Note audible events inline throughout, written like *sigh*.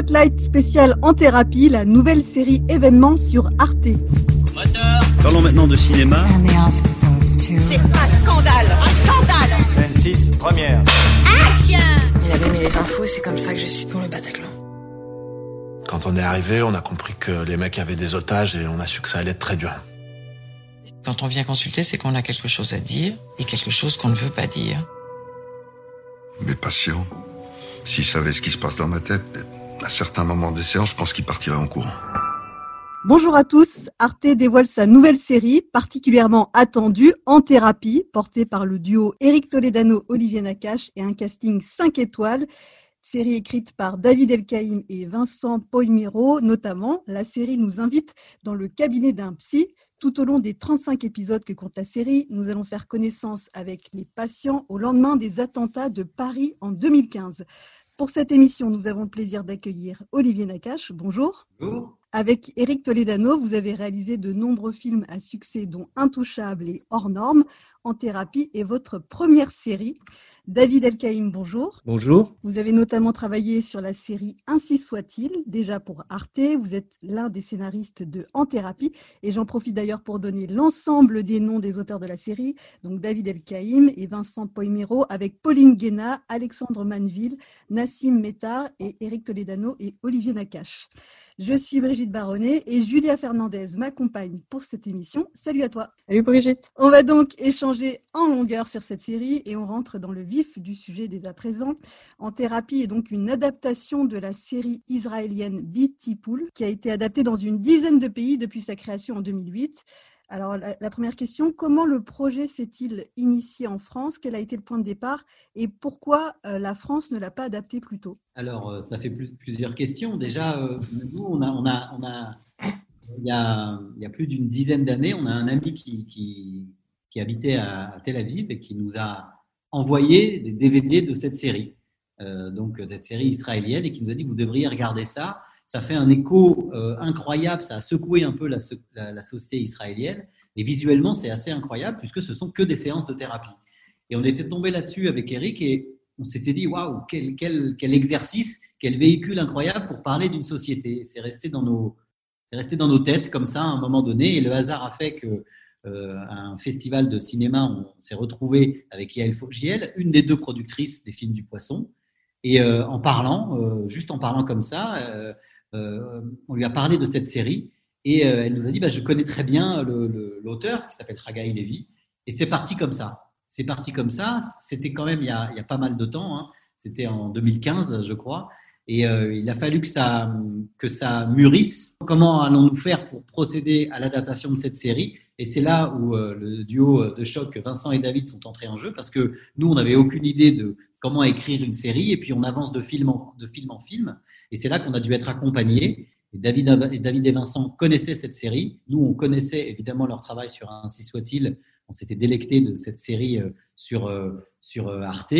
Spotlight spécial en thérapie, la nouvelle série événement sur Arte. Parlons maintenant de cinéma. C'est un scandale Un scandale 26, première. Action Il avait mis les infos, c'est comme ça que je suis pour le Bataclan. Quand on est arrivé, on a compris que les mecs avaient des otages et on a su que ça allait être très dur. Quand on vient consulter, c'est qu'on a quelque chose à dire et quelque chose qu'on ne veut pas dire. Mes patients, s'ils savaient ce qui se passe dans ma tête, à certains moments des séances, je pense qu'ils partiraient en courant. Bonjour à tous, Arte dévoile sa nouvelle série, particulièrement attendue, En thérapie, portée par le duo Eric Toledano-Olivier Nakache et un casting 5 étoiles. Série écrite par David Elkaïm et Vincent Poimiro, notamment. La série nous invite dans le cabinet d'un psy. Tout au long des 35 épisodes que compte la série, nous allons faire connaissance avec les patients au lendemain des attentats de Paris en 2015. Pour cette émission, nous avons le plaisir d'accueillir Olivier Nakache. Bonjour. Bonjour. Avec Eric Toledano, vous avez réalisé de nombreux films à succès, dont Intouchable et Hors Normes, en thérapie, et votre première série. David Elkaïm, bonjour. Bonjour. Vous avez notamment travaillé sur la série Ainsi soit-il, déjà pour Arte. Vous êtes l'un des scénaristes de En thérapie, et j'en profite d'ailleurs pour donner l'ensemble des noms des auteurs de la série, donc David Elkaïm et Vincent Poimero, avec Pauline Guéna, Alexandre Manville, Nassim Métard et Eric Toledano et Olivier Nakache. Je suis Brigitte Baronnet et Julia Fernandez m'accompagne pour cette émission. Salut à toi. Salut Brigitte. On va donc échanger en longueur sur cette série et on rentre dans le vif du sujet dès à présent. En thérapie est donc une adaptation de la série israélienne Beauty Pool qui a été adaptée dans une dizaine de pays depuis sa création en 2008. Alors, la, première question, comment le projet s'est-il initié en France? Quel a été le point de départ? Et pourquoi euh, la France ne l'a pas adapté plus tôt? Alors, euh, ça fait plus, plusieurs questions. Déjà, euh, nous, on a, il, y a, plus d'une dizaine d'années, on a un ami qui, habitait à, à, Tel Aviv et qui nous a envoyé des DVD de cette série, donc cette série israélienne, et qui nous a dit, vous devriez regarder ça ça fait un écho euh, incroyable, ça a secoué un peu la, société israélienne. Et visuellement, c'est assez incroyable puisque ce sont que des séances de thérapie. Et on était tombé là-dessus avec Eric et on s'était dit waouh, quel, exercice, quel véhicule incroyable pour parler d'une société. C'est resté dans nos, resté dans nos têtes comme ça à un moment donné. Et le hasard a fait que euh, un festival de cinéma, on s'est retrouvé avec Yael Fogiel, une des deux productrices des films du Poisson. Et euh, en parlant, juste en parlant comme ça on lui a parlé de cette série et euh, elle nous a dit bah, Je connais très bien l'auteur qui s'appelle Ragaï Levy. Et c'est parti comme ça. C'est parti comme ça. C'était quand même il y, a, pas mal de temps. Hein. C'était en 2015, je crois. Et euh, il a fallu que ça, que ça mûrisse. Comment allons-nous faire pour procéder à l'adaptation de cette série? Et c'est là où euh, le duo de choc Vincent et David sont entrés en jeu parce que nous, on n'avait aucune idée de comment écrire une série. Et puis, on avance de film en, de film, en film. Et c'est là qu'on a dû être accompagné. David, et Vincent connaissaient cette série. Nous, on connaissait évidemment leur travail sur Ainsi soit-il. On s'était délecté de cette série sur, sur Arte.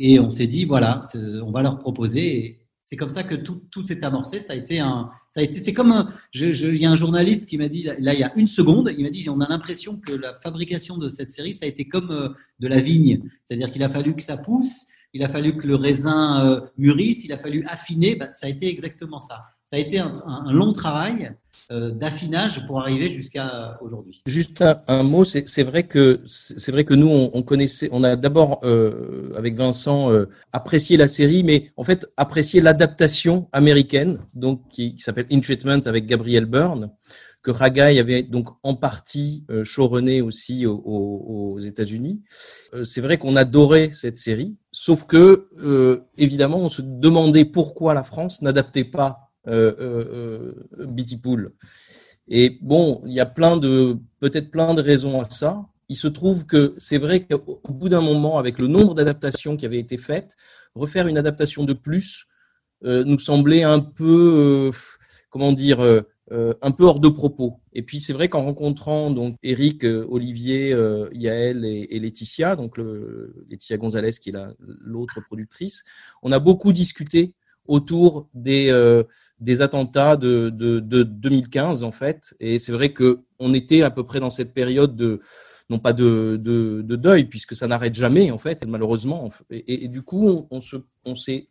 Et on s'est dit, voilà, on va leur proposer. Et c'est comme ça que tout, tout s'est amorcé. Ça a été un, ça a été, c'est comme, il y a un journaliste qui m'a dit, là, il y a une seconde, il m'a dit, on a l'impression que la fabrication de cette série, ça a été comme de la vigne. C'est-à-dire qu'il a fallu que ça pousse, il a fallu que le raisin euh, mûrisse, il a fallu affiner. Bah, ça a été exactement ça. Ça a été un, long travail euh, d'affinage pour arriver jusqu'à aujourd'hui. Juste un, mot, c'est vrai que c'est vrai que nous on, on, connaissait, on a d'abord euh, avec Vincent euh, apprécié la série, mais en fait apprécié l'adaptation américaine, donc qui, qui s'appelle In Treatment avec Gabriel Byrne que Ragai avait donc en partie euh, showrunné aussi aux, aux États-Unis. Euh, c'est vrai qu'on adorait cette série, sauf que euh, évidemment on se demandait pourquoi la France n'adaptait pas euh, euh, Bitty Pool. Et bon, il y a plein de peut-être plein de raisons à ça. Il se trouve que c'est vrai qu'au bout d'un moment, avec le nombre d'adaptations qui avaient été faites, refaire une adaptation de plus nous semblait un peu, comment dire, euh, un peu hors de propos. Et puis c'est vrai qu'en rencontrant donc Eric, euh, Olivier, euh, Yael et, et, Laetitia, donc Laetitia Gonzalez qui est l'autre productrice, on a beaucoup discuté autour des attentats de, de, de 2015 en fait. Et c'est vrai que on était à peu près dans cette période de non pas de, de, de deuil puisque ça n'arrête jamais en fait, malheureusement. Et, et, du coup, on, on s'est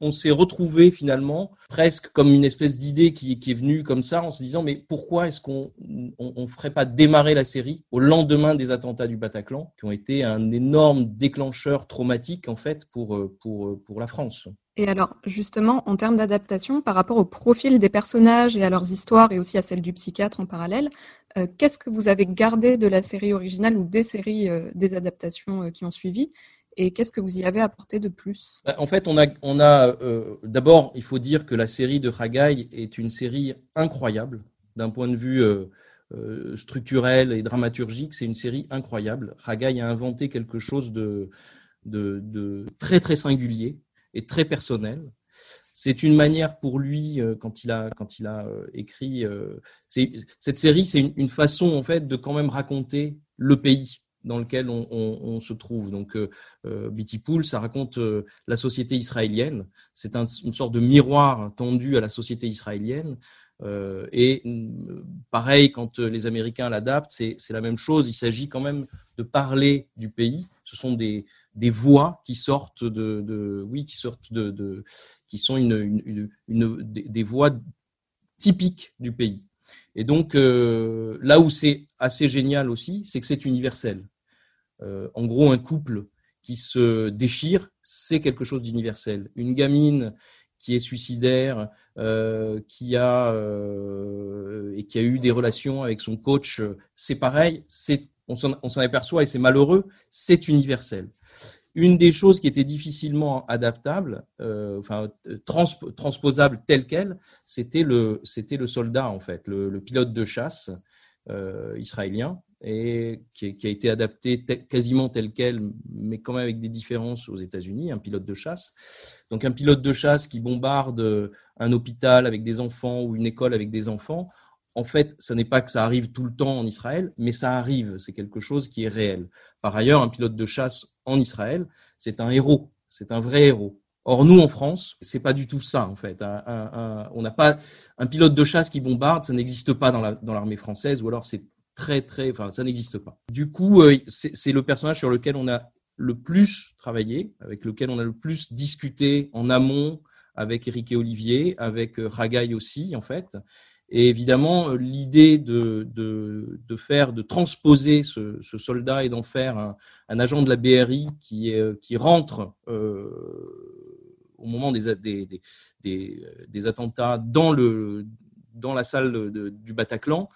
on s'est retrouvé finalement presque comme une espèce d'idée qui, est venue comme ça en se disant mais pourquoi est-ce qu'on on, ferait pas démarrer la série au lendemain des attentats du Bataclan qui ont été un énorme déclencheur traumatique en fait pour pour pour la France? Et alors, justement, en termes d'adaptation, par rapport au profil des personnages et à leurs histoires, et aussi à celle du psychiatre en parallèle, euh, qu'est-ce que vous avez gardé de la série originale ou des séries, euh, des adaptations euh, qui ont suivi? Et qu'est-ce que vous y avez apporté de plus? Bah, En fait, on a, on a d'abord, il faut dire que la série de Haggai est une série incroyable d'un point de vue structurel et dramaturgique. C'est une série incroyable. Haggai a inventé quelque chose de, de, de très très singulier est très personnel. C'est une manière pour lui, euh, quand il a, quand il a euh, écrit, euh, cette série, c'est une, façon en fait de quand même raconter le pays dans lequel on, se trouve. Donc, euh, Bitty Pool, ça raconte la société israélienne. C'est une sorte de miroir tendu à la société israélienne. et mm, pareil, quand les Américains l'adaptent, c'est la même chose. Il s'agit quand même de parler du pays. Ce sont des, voix qui sortent de, oui, qui sortent de, qui sont des voix typiques du pays. Et donc euh, là où c'est assez génial aussi, c'est que c'est universel. Euh, en gros, un couple qui se déchire, c'est quelque chose d'universel. Une gamine qui est suicidaire, euh, qui a et qui a eu des relations avec son coach, c'est pareil. On s'en aperçoit et c'est malheureux. C'est universel. Une des choses qui était difficilement adaptable, euh, enfin transposable tel quel, c'était le, c'était le soldat en fait, le, pilote de chasse euh, israélien, et qui, a été adapté quasiment tel quel, mais quand même avec des différences aux États-Unis, un pilote de chasse. Donc un pilote de chasse qui bombarde un hôpital avec des enfants ou une école avec des enfants en fait, ce n'est pas que ça arrive tout le temps en Israël, mais ça arrive. C'est quelque chose qui est réel. Par ailleurs, un pilote de chasse en Israël, c'est un héros. C'est un vrai héros. Or, nous, en France, c'est pas du tout ça, en fait. on n'a pas un pilote de chasse qui bombarde, ça n'existe pas dans l'armée française, ou alors c'est très, très, enfin, ça n'existe pas. Du coup, euh, c'est le personnage sur lequel on a le plus travaillé, avec lequel on a le plus discuté en amont avec Eric et Olivier, avec euh, Ragaï aussi, en fait. Et évidemment, euh, l'idée de, de, de, faire, de transposer ce, soldat et d'en faire un, agent de la BRI qui, est, qui rentre euh, au moment des, des, des, des, attentats dans, le, dans la salle du Bataclan,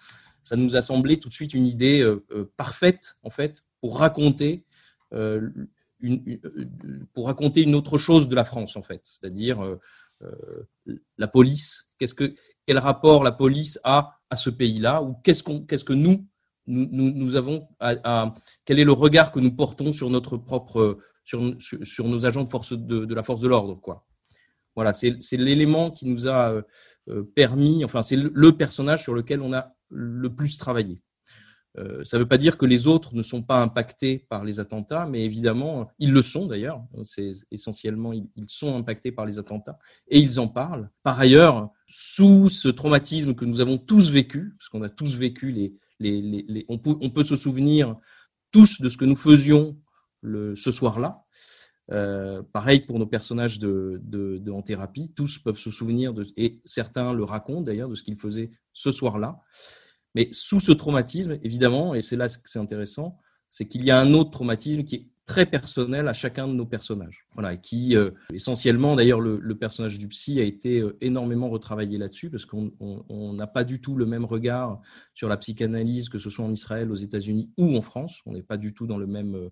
ça nous a semblé tout de suite une idée euh, euh parfaite, en fait, pour raconter euh, une, pour raconter une autre chose de la France, en fait, c'est-à-dire euh, la police, quel rapport la police a à ce pays-là ou qu'est-ce que nous avons quel est le regard que nous portons sur notre propre sur, nos agents de force de, la force de l'ordre voilà c'est l'élément qui nous a euh, permis enfin c'est le personnage sur lequel on a le plus travaillé euh, ça ne veut pas dire que les autres ne sont pas impactés par les attentats, mais évidemment, ils le sont d'ailleurs. C'est essentiellement, ils, sont impactés par les attentats et ils en parlent. Par ailleurs, sous ce traumatisme que nous avons tous vécu, parce qu'on a tous vécu les, les, on, peut, on, peut, se souvenir tous de ce que nous faisions le, ce soir-là. Euh, pareil pour nos personnages de, de, de, en thérapie, tous peuvent se souvenir de, et certains le racontent d'ailleurs de ce qu'ils faisaient ce soir-là. Mais sous ce traumatisme, évidemment, et c'est là que c'est intéressant, c'est qu'il y a un autre traumatisme qui est très personnel à chacun de nos personnages. Voilà, qui euh, essentiellement, d'ailleurs, le, personnage du psy a été euh, énormément retravaillé là-dessus parce qu'on n'a pas du tout le même regard sur la psychanalyse, que ce soit en Israël, aux États-Unis ou en France. On n'est pas du tout dans le même euh,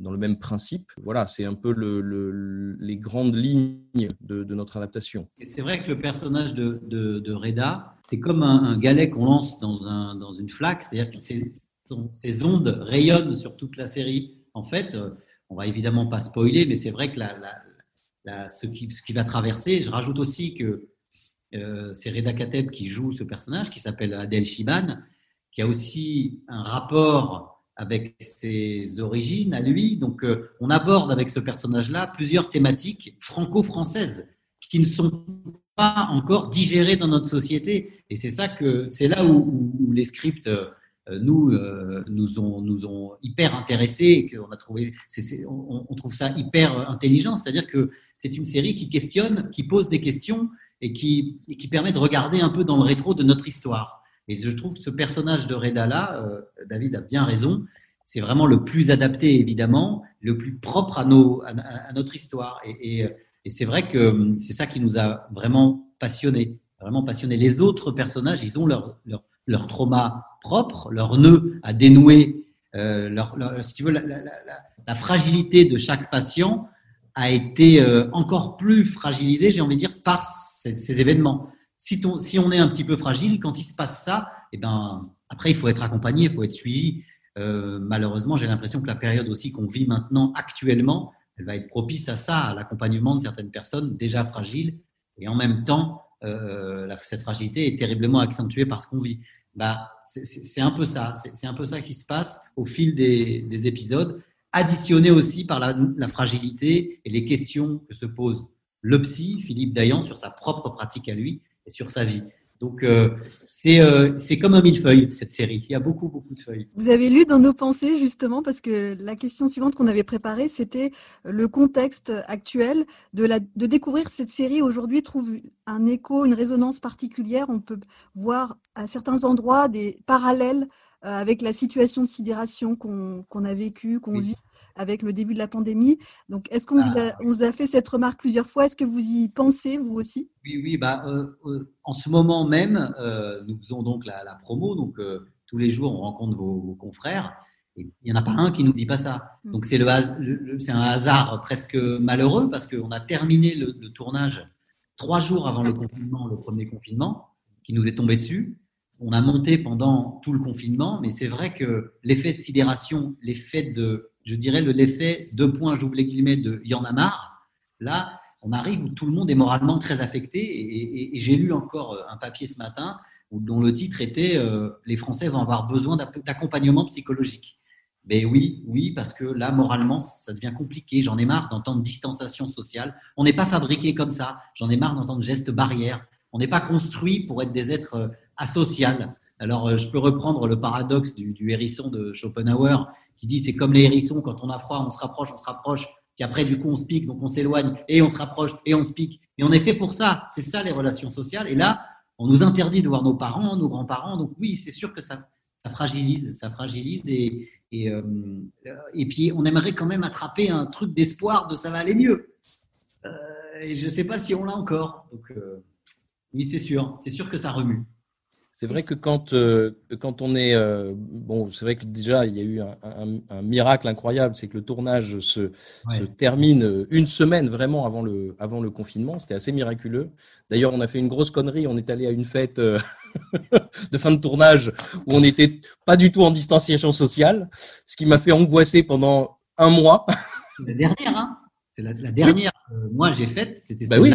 dans le même principe. Voilà, c'est un peu le, les grandes lignes de, notre adaptation. C'est vrai que le personnage de, de, de Reda, c'est comme un, galet qu'on lance dans, un, dans, une flaque, c'est-à-dire que ces ondes rayonnent sur toute la série. En fait, euh, on va évidemment pas spoiler, mais c'est vrai que ce, qui, va traverser, je rajoute aussi que euh, c'est Reda Kateb qui joue ce personnage, qui s'appelle Adel Shiban, qui a aussi un rapport avec ses origines à lui. Donc, euh, on aborde avec ce personnage-là plusieurs thématiques franco-françaises qui ne sont pas encore digérées dans notre société. Et c'est ça que c'est là où, les scripts nous, euh, nous, ont, nous ont hyper intéressés, qu'on a trouvé, on, trouve ça hyper intelligent. C'est-à-dire que c'est une série qui questionne, qui pose des questions et qui, et qui permet de regarder un peu dans le rétro de notre histoire. Et je trouve que ce personnage de Redala, euh, David a bien raison, c'est vraiment le plus adapté, évidemment, le plus propre à, nos, à, notre histoire. Et, et, et c'est vrai que c'est ça qui nous a vraiment passionnés, vraiment passionnés. Les autres personnages, ils ont leur, leur trauma propre, leur nœud à dénouer, euh, leur, si tu veux, la, fragilité de chaque patient a été euh, encore plus fragilisée, j'ai envie de dire, par ces, événements. Si, ton, si, on est un petit peu fragile, quand il se passe ça, eh ben, après, il faut être accompagné, il faut être suivi. Euh, malheureusement, j'ai l'impression que la période aussi qu'on vit maintenant, actuellement, elle va être propice à ça, à l'accompagnement de certaines personnes déjà fragiles. Et en même temps, cette fragilité est terriblement accentuée par ce qu'on vit. Bah, c'est un peu ça. C'est un peu ça qui se passe au fil des, des épisodes, additionné aussi par la, la, fragilité et les questions que se pose le psy, Philippe Dayan, sur sa propre pratique à lui et sur sa vie. Donc, euh, euh, c'est comme un millefeuille, cette série. Il y a beaucoup, beaucoup de feuilles. Vous avez lu dans nos pensées, justement, parce que la question suivante qu'on avait préparée, c'était le contexte actuel de, la, de découvrir cette série aujourd'hui trouve un écho, une résonance particulière. On peut voir à certains endroits des parallèles euh, avec la situation de sidération qu'on qu a vécue, qu'on oui. vit avec le début de la pandémie. Donc, est-ce qu'on ah. vous, vous, a fait cette remarque plusieurs fois? Est-ce que vous y pensez, vous aussi? Oui, oui. Bah, euh, euh, en ce moment même, euh, nous faisons donc la, la promo. Donc, euh, tous les jours, on rencontre vos, vos confrères. Et il n'y en a pas un qui nous dit pas ça. Mm. Donc, c'est le, le c'est un hasard presque malheureux parce qu'on a terminé le, le, tournage trois jours avant le confinement, le premier confinement, qui nous est tombé dessus. On a monté pendant tout le confinement, mais c'est vrai que l'effet de sidération, l'effet de je dirais, l'effet, deux points, j'ouvre les guillemets, de y en a marre. Là, on arrive où tout le monde est moralement très affecté. Et, j'ai lu encore euh, un papier ce matin dont le titre était euh, Les Français vont avoir besoin d'accompagnement psychologique. Mais oui, oui, parce que là, moralement, ça devient compliqué. J'en ai marre d'entendre distanciation sociale. On n'est pas fabriqué comme ça. J'en ai marre d'entendre gestes barrières. On n'est pas construit pour être des êtres euh, asociales. Alors, je peux reprendre le paradoxe du hérisson de Schopenhauer qui dit c'est comme les hérissons, quand on a froid, on se rapproche, on se rapproche, puis après, du coup, on se pique, donc on s'éloigne, et on se rapproche, et on se pique. Et on est fait pour ça. C'est ça, les relations sociales. Et là, on nous interdit de voir nos parents, nos grands-parents. Donc oui, c'est sûr que ça, ça fragilise, ça fragilise. Et, et, euh, et puis, on aimerait quand même attraper un truc d'espoir de ça va aller mieux. Euh, et je ne sais pas si on l'a encore. Donc euh, oui, c'est sûr. C'est sûr que ça remue. C'est vrai que quand, euh, quand on est. Euh, bon, c'est vrai que déjà, il y a eu un, un, un miracle incroyable, c'est que le tournage se, ouais. se, termine une semaine vraiment avant le, avant le confinement. C'était assez miraculeux. D'ailleurs, on a fait une grosse connerie. On est allé à une fête euh, *laughs* de fin de tournage où on n'était pas du tout en distanciation sociale, ce qui m'a fait angoisser pendant un mois. *laughs* La dernière, hein C'est la, la, dernière oui. moi j'ai faite. C'était bah oui.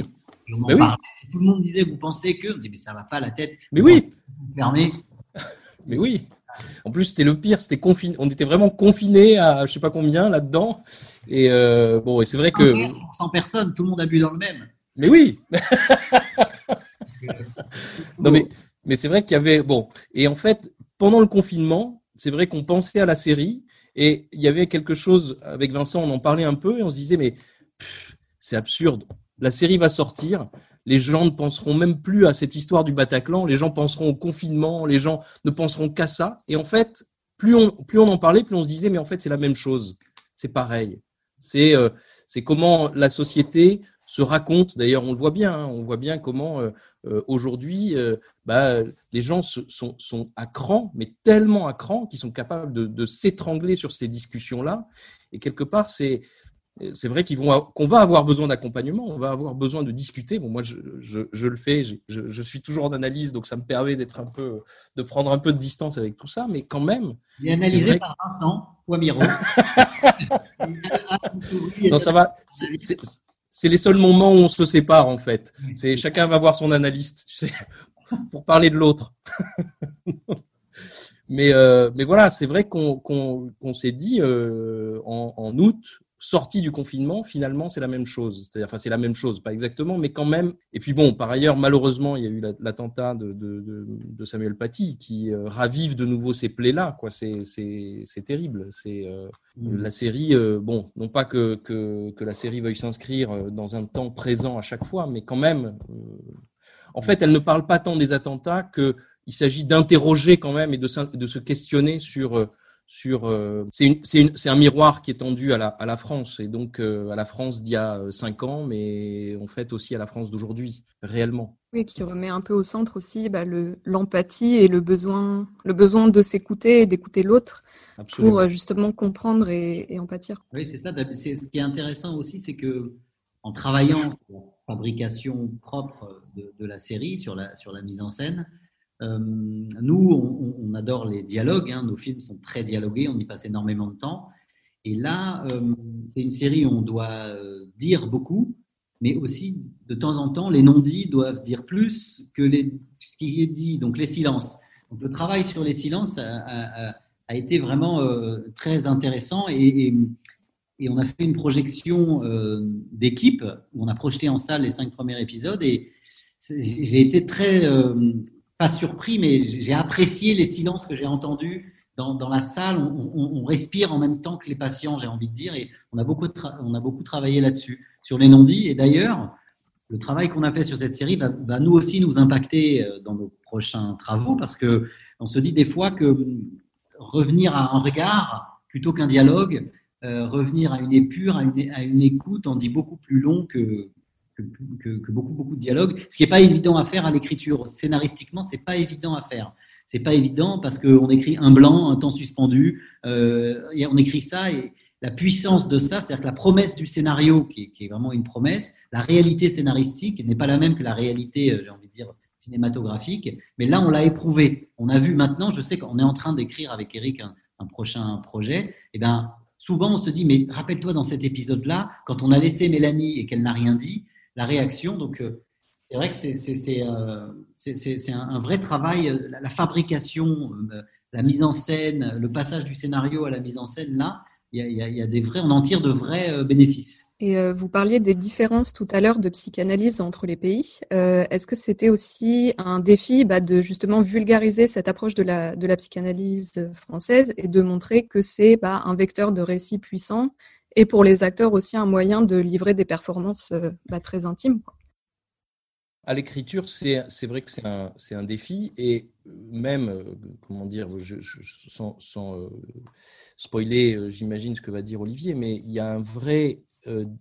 Bah oui. Tout le monde disait, vous pensez que, on dit, mais ça va pas la tête. Mais oui. *laughs* Mais oui. En plus, c'était le pire, c'était confiné. On était vraiment confinés à je sais pas combien là-dedans. Et euh, bon, et c'est vrai que. 100 personnes, tout le monde a bu dans le même. Mais oui. *laughs* non mais, mais c'est vrai qu'il y avait bon. Et en fait, pendant le confinement, c'est vrai qu'on pensait à la série et il y avait quelque chose avec Vincent, on en parlait un peu et on se disait mais c'est absurde la série va sortir, les gens ne penseront même plus à cette histoire du Bataclan, les gens penseront au confinement, les gens ne penseront qu'à ça. Et en fait, plus on, plus on en parlait, plus on se disait, mais en fait, c'est la même chose. C'est pareil. C'est euh, comment la société se raconte. D'ailleurs, on le voit bien. Hein, on voit bien comment euh, euh, aujourd'hui, bah, les gens sont, sont à cran, mais tellement à cran qu'ils sont capables de, de s'étrangler sur ces discussions-là. Et quelque part, c'est c'est vrai qu'ils vont qu'on va avoir besoin d'accompagnement, on va avoir besoin de discuter. Bon, moi, je, je, je le fais, je, je, suis toujours en analyse, donc ça me permet d'être un peu, de prendre un peu de distance avec tout ça, mais quand même. Et analysé par Vincent Poimiro. *laughs* non, ça va. C'est les seuls moments où on se sépare en fait. C'est chacun va voir son analyste, tu sais, *laughs* pour parler de l'autre. *laughs* mais euh, mais voilà, c'est vrai qu'on qu'on qu'on s'est dit euh, en, en août sorti du confinement, finalement, c'est la même chose. C'est-à-dire, enfin, c'est la même chose, pas exactement, mais quand même. Et puis bon, par ailleurs, malheureusement, il y a eu l'attentat de, de, de, Samuel Paty qui euh, ravive de nouveau ces plaies-là. Quoi, c'est c'est terrible. C'est euh, mm. la série. Euh, bon, non pas que, que que la série veuille s'inscrire dans un temps présent à chaque fois, mais quand même. en fait, elle ne parle pas tant des attentats que il s'agit d'interroger quand même et de, de se questionner sur sur euh, c'est un miroir qui est tendu à la, à la France et donc euh, à la France d'il y a euh, cinq ans, mais en fait aussi à la France d'aujourd'hui réellement. Oui, qui remet un peu au centre aussi bah, l'empathie et le besoin le besoin de s'écouter et d'écouter l'autre pour justement comprendre et, et empâtir. Oui, c'est ça. Ce qui est intéressant aussi, c'est que en travaillant sur la fabrication propre de, de, la série, sur la sur la mise en scène, euh, nous, on, adore les dialogues. Hein. nos films sont très dialogués. On y passe énormément de temps. Et là, euh, c'est une série où on doit euh, dire beaucoup, mais aussi de temps en temps, les non-dits doivent dire plus que ce qui est dit, donc les silences. Le travail sur les silences a, été vraiment très intéressant et, on a fait une projection d'équipe où on a projeté en salle les cinq premiers épisodes et j'ai été très pas surpris, mais j'ai apprécié les silences que j'ai entendus dans, dans, la salle. On, respire en même temps que les patients, j'ai envie de dire, et on a beaucoup, on a beaucoup travaillé là-dessus, sur les non-dits. Et d'ailleurs, le travail qu'on a fait sur cette série va, nous aussi nous impacter euh, dans nos prochains travaux, parce que on se dit des fois que revenir à un regard plutôt qu'un dialogue, euh, revenir à une épure, à une, à une écoute, en dit beaucoup plus long que, que, beaucoup, beaucoup de dialogues, ce qui n'est pas évident à faire à l'écriture. Scénaristiquement, c'est pas évident à faire. C'est pas évident parce qu'on écrit un blanc, un temps suspendu, euh, on écrit ça et la puissance de ça, c'est-à-dire que la promesse du scénario, qui est, vraiment une promesse, la réalité scénaristique n'est pas la même que la réalité, euh, j'ai envie de dire, cinématographique. Mais là, on l'a éprouvé. On a vu maintenant, je sais qu'on est en train d'écrire avec Eric un, un prochain projet. Et eh ben, souvent, on se dit, mais rappelle-toi dans cet épisode-là, quand on a laissé Mélanie et qu'elle n'a rien dit, la réaction. Donc, euh, c'est vrai que c'est euh, un, vrai travail, euh, la, fabrication, la mise en scène, le passage du scénario à la mise en scène, là, il y, a, des vrais, on en tire de vrais bénéfices. Et vous parliez des différences tout à l'heure de psychanalyse entre les pays. Est-ce que c'était aussi un défi bah, de justement vulgariser cette approche de la, de la psychanalyse française et de montrer que c'est bah, un vecteur de récit puissant et pour les acteurs aussi un moyen de livrer des performances euh, bah, très intimes. À l'écriture, c'est vrai que c'est un, défi et même, euh, comment dire, sans euh, spoiler, j'imagine ce que va dire Olivier, mais il y a un vrai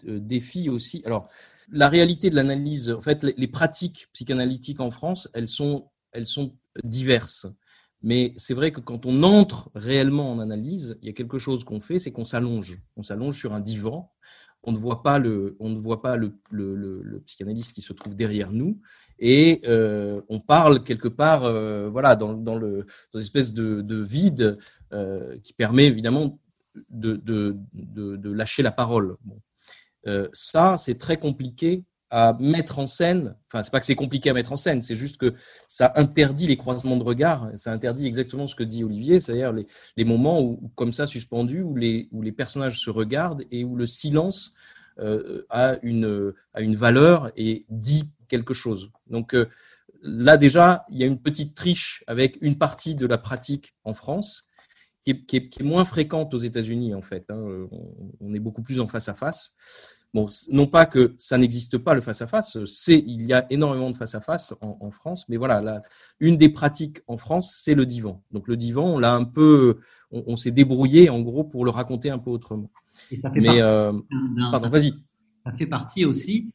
défi aussi. Alors, la réalité de l'analyse, en fait, les, les, pratiques psychanalytiques en France, elles sont, elles sont diverses. Mais c'est vrai que quand on entre réellement en analyse, il y a quelque chose qu'on fait, c'est qu'on s'allonge. On s'allonge sur un divan. On ne voit pas le, on ne voit pas le, le, le, psychanalyste qui se trouve derrière nous, et euh, on parle quelque part, euh, voilà, dans, dans, le, dans une espèce de, de vide euh, qui permet évidemment de, de, de, de lâcher la parole. Bon. Euh, ça, c'est très compliqué à mettre en scène. Enfin, c'est pas que c'est compliqué à mettre en scène, c'est juste que ça interdit les croisements de regards. Ça interdit exactement ce que dit Olivier, c'est-à-dire les, moments où, comme ça, suspendus, où les, où les personnages se regardent et où le silence euh, a, une, a une valeur et dit quelque chose. Donc euh, là, déjà, il y a une petite triche avec une partie de la pratique en France. Qui est, qui est, moins fréquente aux États-Unis en fait. Hein. On, on, est beaucoup plus en face à face. Bon, non pas que ça n'existe pas le face-à-face, c'est il y a énormément de face-à-face en, en, France, mais voilà, la, une des pratiques en France, c'est le divan. Donc le divan, on l'a un peu, on, on s'est débrouillé en gros pour le raconter un peu autrement. Et ça fait mais euh, pardon, vas-y. Ça fait partie aussi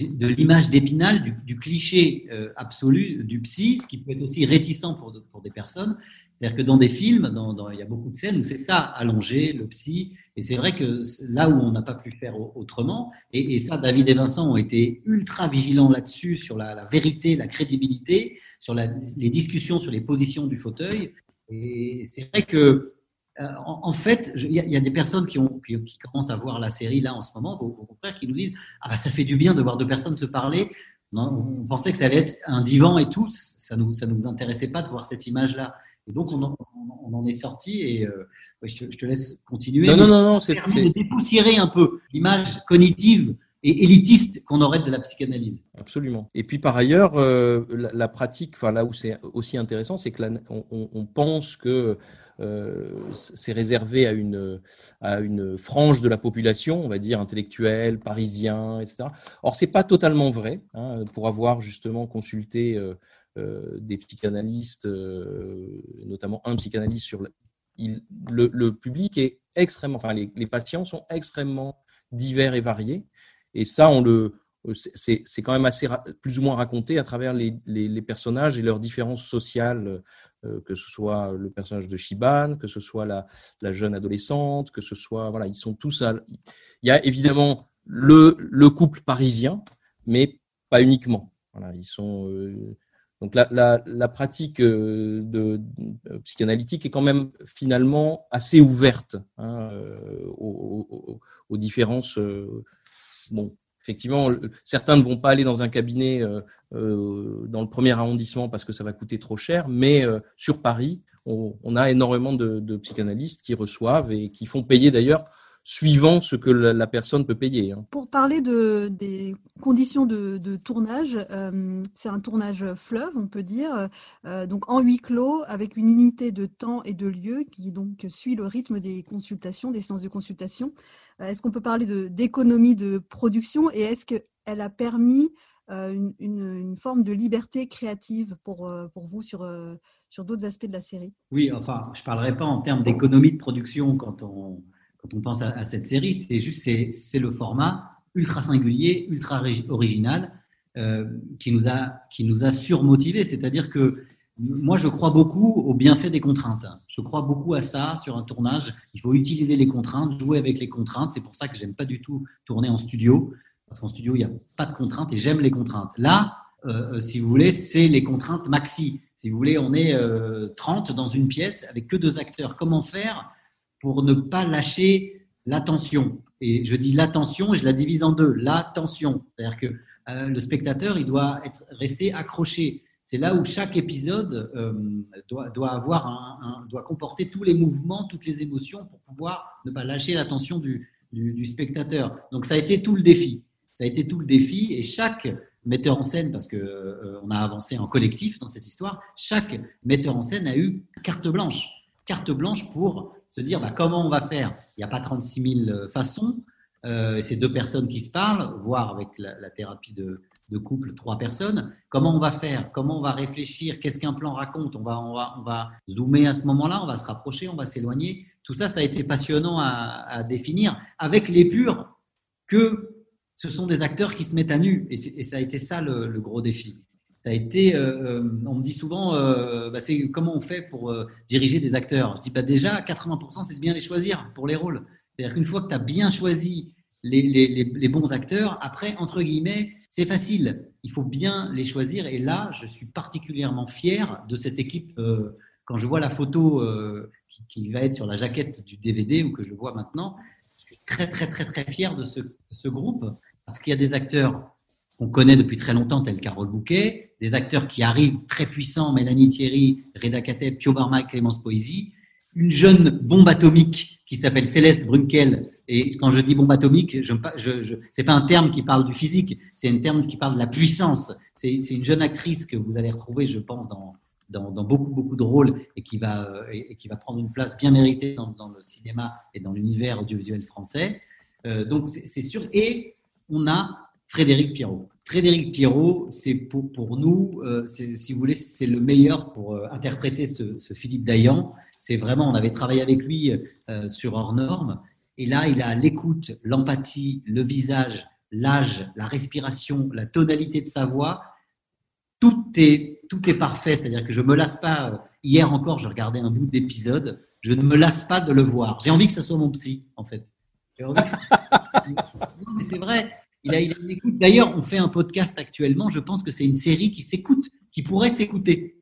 de l'image d'épinal, du, du, cliché euh, absolu du psy, qui peut être aussi réticent pour, pour des personnes. C'est-à-dire que dans des films, dans, dans, il y a beaucoup de scènes où c'est ça, allongé, le psy. Et c'est vrai que là où on n'a pas pu faire autrement, et, et, ça, David et Vincent ont été ultra vigilants là-dessus, sur la, la, vérité, la crédibilité, sur la, les discussions sur les positions du fauteuil. Et c'est vrai que, en, en, fait, il y, y, a des personnes qui, ont, qui, qui, commencent à voir la série là en ce moment, au, contraire, qui nous disent Ah, bah, ça fait du bien de voir deux personnes se parler. Non, on pensait que ça allait être un divan et tout. Ça nous, ça nous intéressait pas de voir cette image-là. Et donc, on en, on en est sorti et euh, je, te, je, te, laisse continuer. Non, non, non, non, c'est de dépoussiérer un peu l'image cognitive et élitiste qu'on aurait de la psychanalyse. Absolument. Et puis par ailleurs, euh, la, pratique, enfin là où c'est aussi intéressant, c'est que on, pense que euh, c'est réservé à une, à une frange de la population, on va dire intellectuelle, parisien, etc. Or, c'est pas totalement vrai. Hein, pour avoir justement consulté euh, des psychanalystes, notamment un psychanalyste sur le, le, public est extrêmement, enfin les patients sont extrêmement divers et variés. Et ça, on le, c'est quand même assez plus ou moins raconté à travers les, les, personnages et leurs différences sociales, euh, que ce soit le personnage de Shiban, que ce soit la, la, jeune adolescente, que ce soit voilà, ils sont tous. À, il y a évidemment le, le couple parisien, mais pas uniquement. Voilà, ils sont euh, donc la, la, pratique euh, de, psychanalytique est quand même finalement assez ouverte hein, aux, aux, différences. Bon, effectivement, certains ne vont pas aller dans un cabinet euh, euh, dans le premier arrondissement parce que ça va coûter trop cher, mais euh, sur Paris, on, a énormément de, psychanalystes qui reçoivent et qui font payer d'ailleurs suivant ce que la, la personne peut payer. Hein. Pour parler de, des conditions de, de tournage, euh, c'est un tournage fleuve, on peut dire, euh, donc en huis clos, avec une unité de temps et de lieu qui donc suit le rythme des consultations, des séances de consultation. Euh, est-ce qu'on peut parler d'économie de, de, production et est-ce qu'elle a permis euh, une, une, une, forme de liberté créative pour, euh, pour vous sur, sur d'autres aspects de la série? Oui, enfin, je ne parlerai pas en termes d'économie de production quand on quand on pense à, cette série, c'est juste c'est le format ultra singulier, ultra original euh, qui nous a qui nous a surmotivé. C'est-à-dire que moi, je crois beaucoup au bienfait des contraintes. Je crois beaucoup à ça sur un tournage. Il faut utiliser les contraintes, jouer avec les contraintes. C'est pour ça que j'aime pas du tout tourner en studio, parce qu'en studio, il n'y a pas de contraintes et j'aime les contraintes. Là, euh, si vous voulez, c'est les contraintes maxi. Si vous voulez, on est euh, 30 dans une pièce avec que deux acteurs. Comment faire pour ne pas lâcher l'attention. Et je dis l'attention et je la divise en deux. L'attention, c'est-à-dire que euh, le spectateur, il doit être resté accroché. C'est là où chaque épisode euh, doit, doit, avoir un, doit comporter tous les mouvements, toutes les émotions pour pouvoir ne pas lâcher l'attention du, du, du, spectateur. Donc ça a été tout le défi. Ça a été tout le défi et chaque metteur en scène, parce que euh, on a avancé en collectif dans cette histoire, chaque metteur en scène a eu carte blanche, carte blanche pour se dire bah, comment on va faire? Il n'y a pas 36 000 euh, façons. Euh, c'est deux personnes qui se parlent, voire avec la, thérapie de, couple, trois personnes. Comment on va faire? Comment on va réfléchir? Qu'est-ce qu'un plan raconte? On va, zoomer à ce moment-là, on va se rapprocher, on va s'éloigner. Tout ça, ça a été passionnant à, définir avec l'épure que ce sont des acteurs qui se mettent à nu. Et, ça a été ça le gros défi ça a été, euh, euh, on me dit souvent, euh, bah c'est comment on fait pour diriger des acteurs. Je dis bah déjà, 80%, c'est de bien les choisir pour les rôles. C'est-à-dire qu'une fois que tu as bien choisi les, les, les, bons acteurs, après, entre guillemets, c'est facile. Il faut bien les choisir. Et là, je suis particulièrement fier de cette équipe. Quand je vois la photo qui, qui, va être sur la jaquette du DVD ou que je vois maintenant, je suis très, très, très, très fier de ce, de ce groupe parce qu'il y a des acteurs qu'on connaît depuis très longtemps, tel Carole Bouquet, des acteurs qui arrivent très puissants, Mélanie Thierry, Reda Kateb, Pio Barma, Clémence Poésie, une jeune bombe atomique qui s'appelle Céleste Brunkel. Et quand je dis bombe atomique, je, je, c'est pas un terme qui parle du physique, c'est un terme qui parle de la puissance. C'est une jeune actrice que vous allez retrouver, je pense, dans, beaucoup, beaucoup de rôles et qui va, et, qui va prendre une place bien méritée dans, dans le cinéma et dans l'univers audiovisuel français. Euh, donc, c'est sûr. Et on a Frédéric Pierrot. Frédéric Pierrot, c'est pour, pour, nous, euh, si vous voulez, c'est le meilleur pour euh, interpréter ce, Philippe Dayan. C'est vraiment, on avait travaillé avec lui euh, sur hors norme, et là, il a l'écoute, l'empathie, le visage, l'âge, la respiration, la tonalité de sa voix. Tout est, tout est parfait, c'est-à-dire que je me lasse pas. Hier encore, je regardais un bout d'épisode, je ne me lasse pas de le voir. J'ai envie que ça soit mon psy, en fait. *laughs* c'est vrai. D'ailleurs, on fait un podcast actuellement. Je pense que c'est une série qui s'écoute, qui pourrait s'écouter.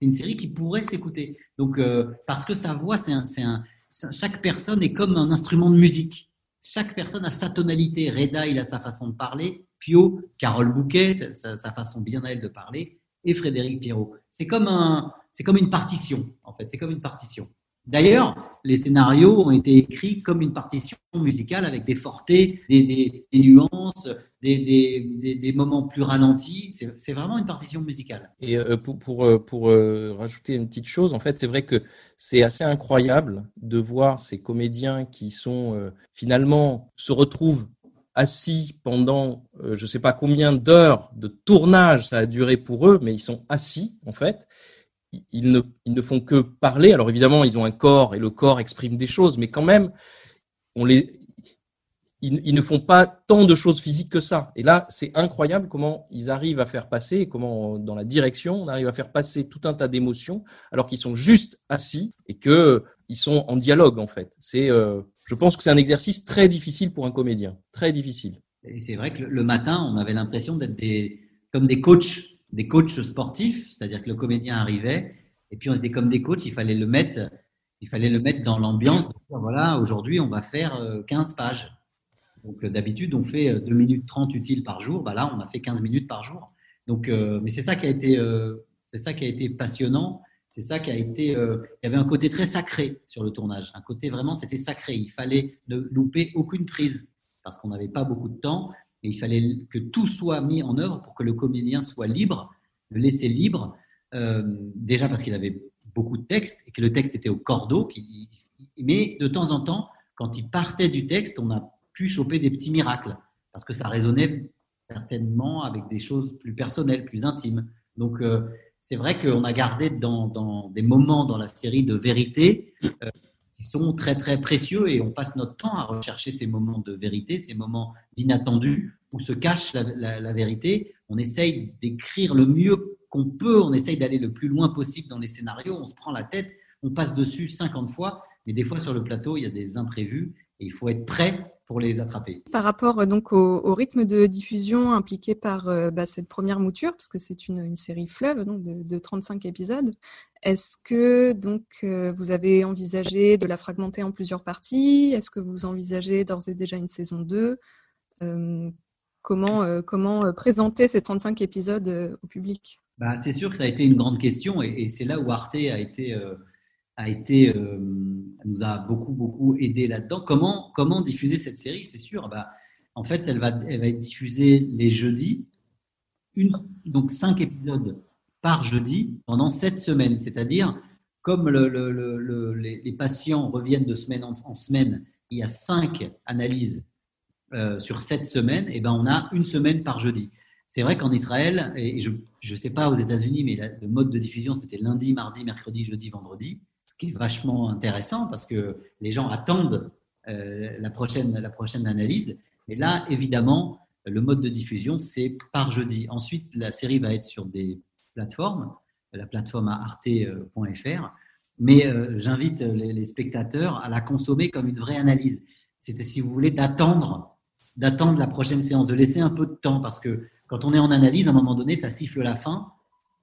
C'est une série qui pourrait s'écouter. Donc, euh, parce que sa voix, c'est un, chaque personne est comme un instrument de musique. Chaque personne a sa tonalité. Reda, il a sa façon de parler. Pio, Carole Bouquet, sa façon bien à elle de parler. Et Frédéric Pierrot. C'est comme un, c'est comme une partition, en fait. C'est comme une partition. D'ailleurs, les scénarios ont été écrits comme une partition musicale avec des fortés, des, nuances, des, moments plus ralentis. C'est vraiment une partition musicale. Et euh, pour, pour, euh, euh, rajouter une petite chose, en fait, c'est vrai que c'est assez incroyable de voir ces comédiens qui sont finalement se retrouvent assis pendant je ne sais pas combien d'heures de tournage ça a duré pour eux, mais ils sont assis en fait ils ne, ils ne font que parler. Alors évidemment, ils ont un corps et le corps exprime des choses, mais quand même, on les, ils, ne font pas tant de choses physiques que ça. Et là, c'est incroyable comment ils arrivent à faire passer, comment dans la direction, on arrive à faire passer tout un tas d'émotions, alors qu'ils sont juste assis et que ils sont en dialogue en fait. C'est, euh, je pense que c'est un exercice très difficile pour un comédien, très difficile. C'est vrai que le matin, on avait l'impression d'être des, comme des coachs des coachs sportifs, c'est-à-dire que le comédien arrivait et puis on était comme des coachs, il fallait le mettre, il fallait le mettre dans l'ambiance. Voilà, aujourd'hui on va faire 15 euh, pages. Donc euh, d'habitude on fait 2 euh, minutes 30 utiles par jour, bah là on a fait 15 minutes par jour. Donc, mais c'est ça qui a été, c'est ça qui a été passionnant. C'est ça qui a été. il y avait un côté très sacré sur le tournage. Un côté vraiment, c'était sacré. Il fallait ne louper aucune prise parce qu'on n'avait pas beaucoup de temps. Et il fallait que tout soit mis en œuvre pour que le comédien soit libre, le laisser libre, euh, déjà parce qu'il avait beaucoup de textes et que le texte était au cordeau. Mais de temps en temps, quand il partait du texte, on a pu choper des petits miracles parce que ça résonnait certainement avec des choses plus personnelles, plus intimes. Donc, euh, c'est vrai qu'on a gardé dans, des moments dans la série de vérité euh, sont très très précieux et on passe notre temps à rechercher ces moments de vérité, ces moments d'inattendu où se cache la, vérité. On essaye d'écrire le mieux qu'on peut, on essaye d'aller le plus loin possible dans les scénarios, on se prend la tête, on passe dessus 50 fois, mais des fois sur le plateau, il y a des imprévus et il faut être prêt pour les attraper. Par rapport euh, donc au, rythme de diffusion impliqué par euh, bah, cette première mouture, parce que c'est une, série fleuve donc de, 35 épisodes, est-ce que donc euh, vous avez envisagé de la fragmenter en plusieurs parties? Est-ce que vous envisagez d'ores et déjà une saison 2 Comment, comment présenter ces 35 épisodes au public? Bah, C'est sûr que ça a été une grande question et, et c'est là où Arte a été a été, euh, nous a beaucoup, beaucoup aidé là-dedans. Comment, comment diffuser cette série? C'est sûr, bah, en fait, elle va, elle va être diffusée les jeudis, une, donc cinq épisodes par jeudi pendant sept semaines. C'est-à-dire, comme le, le, les, patients reviennent de semaine en, semaine, il y a cinq analyses euh, sur sept semaines, et ben on a une semaine par jeudi. C'est vrai qu'en Israël, et je ne sais pas aux États-Unis, mais le mode de diffusion, c'était lundi, mardi, mercredi, jeudi, vendredi ce qui est vachement intéressant parce que les gens attendent euh, la, prochaine, la prochaine analyse. Et là, évidemment, le mode de diffusion, c'est par jeudi. Ensuite, la série va être sur des plateformes, la plateforme arte.fr. Mais euh, j'invite les, spectateurs à la consommer comme une vraie analyse. C'était, si vous voulez, d'attendre, d'attendre la prochaine séance, de laisser un peu de temps parce que quand on est en analyse, à un moment donné, ça siffle la fin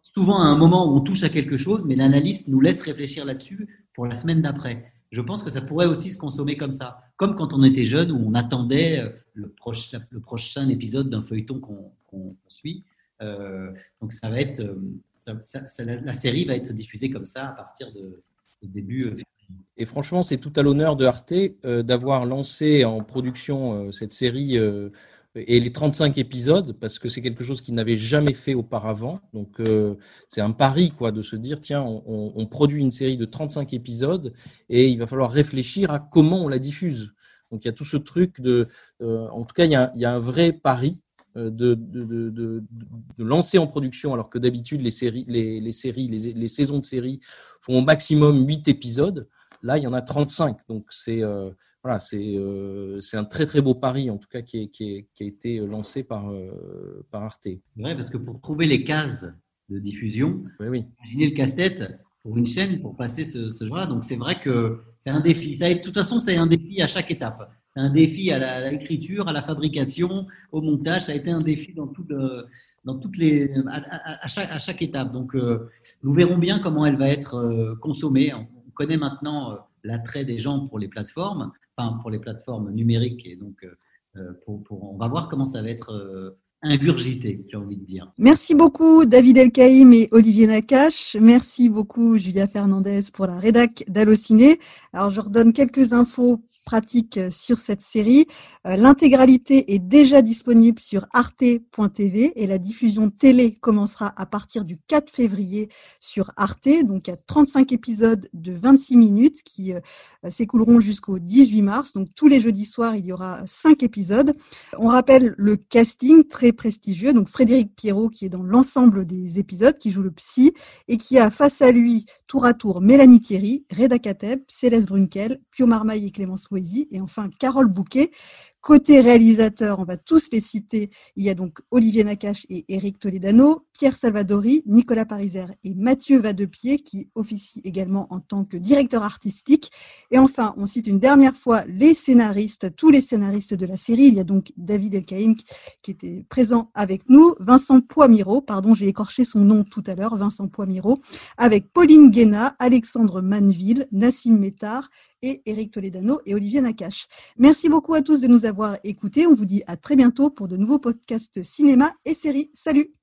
souvent à un moment où on touche à quelque chose, mais l'analyste nous laisse réfléchir là-dessus pour la semaine d'après. Je pense que ça pourrait aussi se consommer comme ça, comme quand on était jeune où on attendait euh, le, prochain épisode d'un feuilleton qu'on suit. Euh, donc ça va être, euh, la, série va être diffusée comme ça à partir de, début. Et franchement, c'est tout à l'honneur de Arte d'avoir lancé en production cette série et les 35 épisodes parce que c'est quelque chose qu'il n'avait jamais fait auparavant. Donc euh, c'est un pari quoi de se dire tiens on, on, produit une série de 35 épisodes et il va falloir réfléchir à comment on la diffuse. Donc il y a tout ce truc de euh, en tout cas il y a, il y a un vrai pari euh, de, de, de, de, lancer en production alors que d'habitude les séries les, les séries les, les, saisons de séries font au maximum 8 épisodes. Là il y en a 35 donc c'est voilà, euh, c'est un très très beau pari en tout cas qui, qui, qui a été lancé par, euh, par Arte. Oui, parce que pour trouver les cases de diffusion, oui, imaginez le casse-tête pour une chaîne pour passer ce, ce genre-là. Donc c'est vrai que c'est un défi. Ça, de toute façon, c'est un défi à chaque étape. C'est un défi à l'écriture, à la fabrication, au montage. Ça a été un défi dans tout dans toutes les, à, chaque, à chaque étape. Donc, euh, nous verrons bien comment elle va être consommée. On connaît maintenant l'attrait des gens pour les plateformes pour les plateformes numériques. Et donc, euh, euh, pour, on va voir comment ça va être euh, ingurgité, j'ai envie de dire. Merci beaucoup David Elkaïm et Olivier Nakache. Merci beaucoup Julia Fernandez pour la rédac d'Allociné. Alors je redonne quelques infos pratiques sur cette série. Euh, l'intégralité est déjà disponible sur arte.tv et la diffusion télé commencera à partir du 4 février sur Arte. Donc il y a 35 épisodes de 26 minutes qui euh, s'écouleront jusqu'au 18 mars. Donc tous les jeudis soirs, il y aura 5 épisodes. On rappelle le casting très prestigieux. Donc Frédéric Pierrot qui est dans l'ensemble des épisodes, qui joue le psy et qui a face à lui tour à tour Mélanie Thierry, Reda Kateb, Céleste Brunkel, Pio Marmaille et Clémence Poésy et enfin Carole Bouquet Côté réalisateur, on va tous les citer. Il y a donc Olivier Nakache et Éric Toledano, Pierre Salvadori, Nicolas Pariser et Mathieu Vadepied qui officie également en tant que directeur artistique. Et enfin, on cite une dernière fois les scénaristes, tous les scénaristes de la série. Il y a donc David Elkaïm qui était présent avec nous, Vincent Poimiro, pardon, j'ai écorché son nom tout à l'heure, Vincent Poimiro, avec Pauline Guéna, Alexandre Manville, Nassim Métard et Eric Toledano et Olivier Nakache. Merci beaucoup à tous de nous avoir écoutés. On vous dit à très bientôt pour de nouveaux podcasts cinéma et séries. Salut